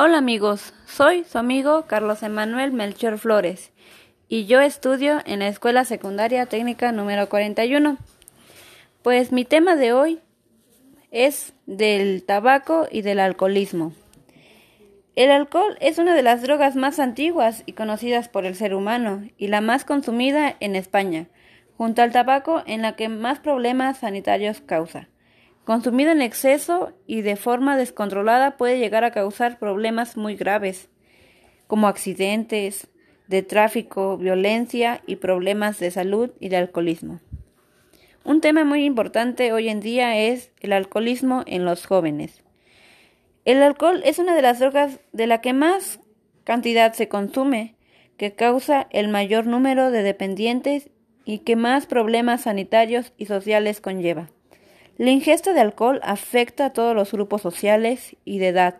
Hola amigos, soy su amigo Carlos Emanuel Melchor Flores y yo estudio en la Escuela Secundaria Técnica número 41. Pues mi tema de hoy es del tabaco y del alcoholismo. El alcohol es una de las drogas más antiguas y conocidas por el ser humano y la más consumida en España, junto al tabaco en la que más problemas sanitarios causa. Consumido en exceso y de forma descontrolada puede llegar a causar problemas muy graves, como accidentes de tráfico, violencia y problemas de salud y de alcoholismo. Un tema muy importante hoy en día es el alcoholismo en los jóvenes. El alcohol es una de las drogas de la que más cantidad se consume, que causa el mayor número de dependientes y que más problemas sanitarios y sociales conlleva. La ingesta de alcohol afecta a todos los grupos sociales y de edad,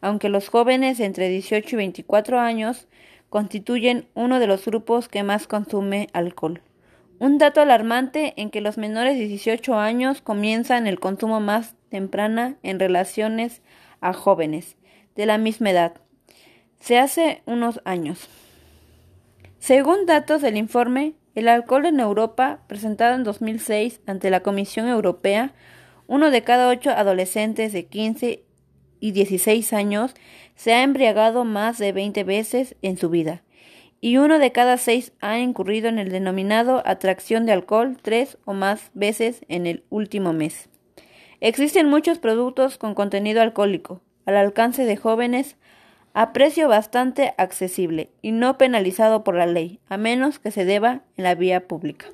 aunque los jóvenes entre 18 y 24 años constituyen uno de los grupos que más consume alcohol. Un dato alarmante en que los menores de 18 años comienzan el consumo más temprana en relaciones a jóvenes de la misma edad. Se hace unos años. Según datos del informe el alcohol en Europa, presentado en 2006 ante la Comisión Europea, uno de cada ocho adolescentes de 15 y 16 años se ha embriagado más de 20 veces en su vida, y uno de cada seis ha incurrido en el denominado atracción de alcohol tres o más veces en el último mes. Existen muchos productos con contenido alcohólico al alcance de jóvenes a precio bastante accesible y no penalizado por la ley, a menos que se deba en la vía pública.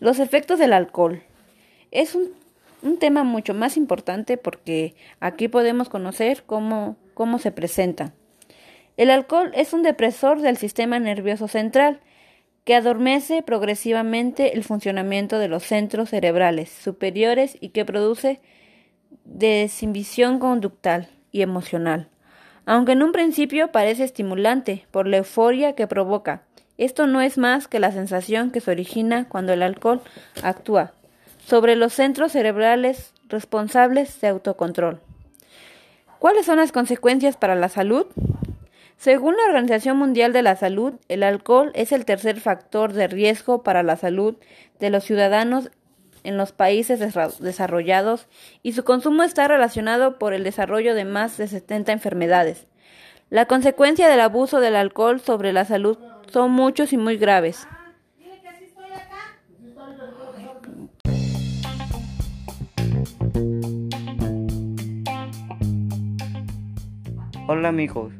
Los efectos del alcohol. Es un, tema mucho más importante porque aquí podemos conocer cómo, cómo se presenta. El alcohol es un depresor del sistema nervioso central que adormece progresivamente el funcionamiento de los centros cerebrales superiores y que produce desinvisión conductal y emocional aunque en un principio parece estimulante por la euforia que provoca. Esto no es más que la sensación que se origina cuando el alcohol actúa sobre los centros cerebrales responsables de autocontrol. ¿Cuáles son las consecuencias para la salud? Según la Organización Mundial de la Salud, el alcohol es el tercer factor de riesgo para la salud de los ciudadanos en los países desarrollados y su consumo está relacionado por el desarrollo de más de 70 enfermedades. La consecuencia del abuso del alcohol sobre la salud son muchos y muy graves. Hola amigos,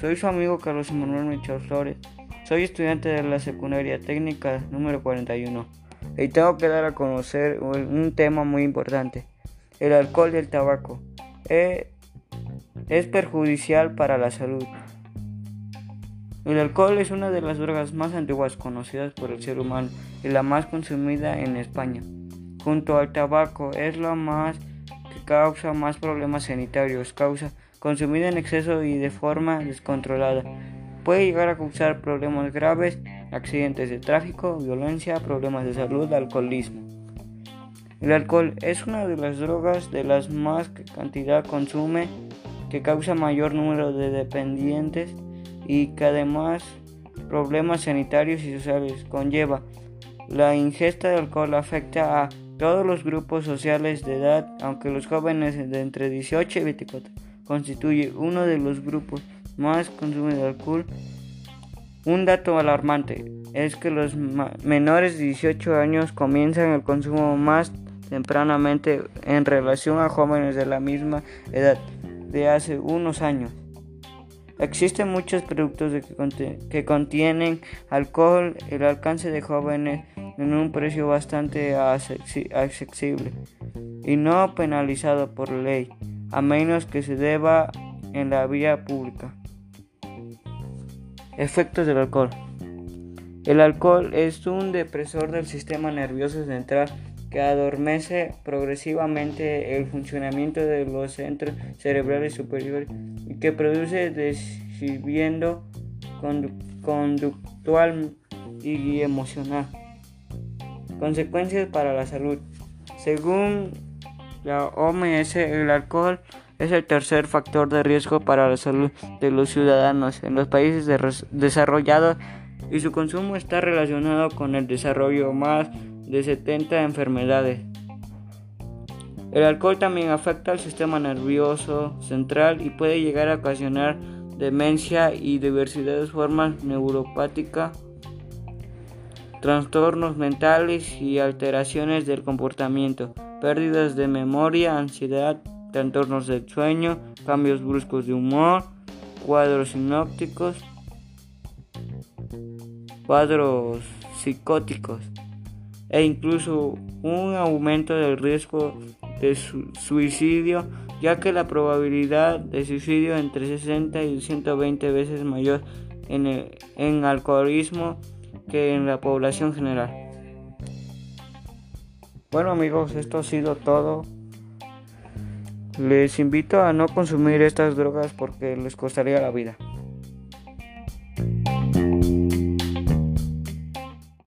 soy su amigo Carlos Manuel Michel Flores. Soy estudiante de la secundaria técnica número 41 y tengo que dar a conocer un tema muy importante. El alcohol y el tabaco eh, es perjudicial para la salud. El alcohol es una de las drogas más antiguas conocidas por el ser humano y la más consumida en España. Junto al tabaco es la más que causa más problemas sanitarios, causa consumida en exceso y de forma descontrolada. Puede llegar a causar problemas graves accidentes de tráfico, violencia, problemas de salud, alcoholismo. El alcohol es una de las drogas de las más que cantidad consume que causa mayor número de dependientes y que además problemas sanitarios y sociales conlleva. La ingesta de alcohol afecta a todos los grupos sociales de edad, aunque los jóvenes de entre 18 y 24 constituye uno de los grupos más consumidos de alcohol un dato alarmante es que los menores de 18 años comienzan el consumo más tempranamente en relación a jóvenes de la misma edad de hace unos años. Existen muchos productos que, contienen alcohol, el alcance de jóvenes en un precio bastante accesible y no penalizado por ley, a menos que se deba en la vía pública. Efectos del alcohol. El alcohol es un depresor del sistema nervioso central que adormece progresivamente el funcionamiento de los centros cerebrales superiores y que produce desviando conductual y emocional. Consecuencias para la salud. Según la OMS, el alcohol es el tercer factor de riesgo para la salud de los ciudadanos en los países desarrollados y su consumo está relacionado con el desarrollo más de 70 enfermedades. El alcohol también afecta al sistema nervioso central y puede llegar a ocasionar demencia y diversidad de formas neuropáticas, trastornos mentales y alteraciones del comportamiento, pérdidas de memoria, ansiedad, trastornos del sueño, cambios bruscos de humor, cuadros sinópticos, cuadros psicóticos e incluso un aumento del riesgo de suicidio, ya que la probabilidad de suicidio entre 60 y 120 veces mayor en, el, en alcoholismo que en la población general. Bueno amigos, esto ha sido todo. Les invito a no consumir estas drogas porque les costaría la vida.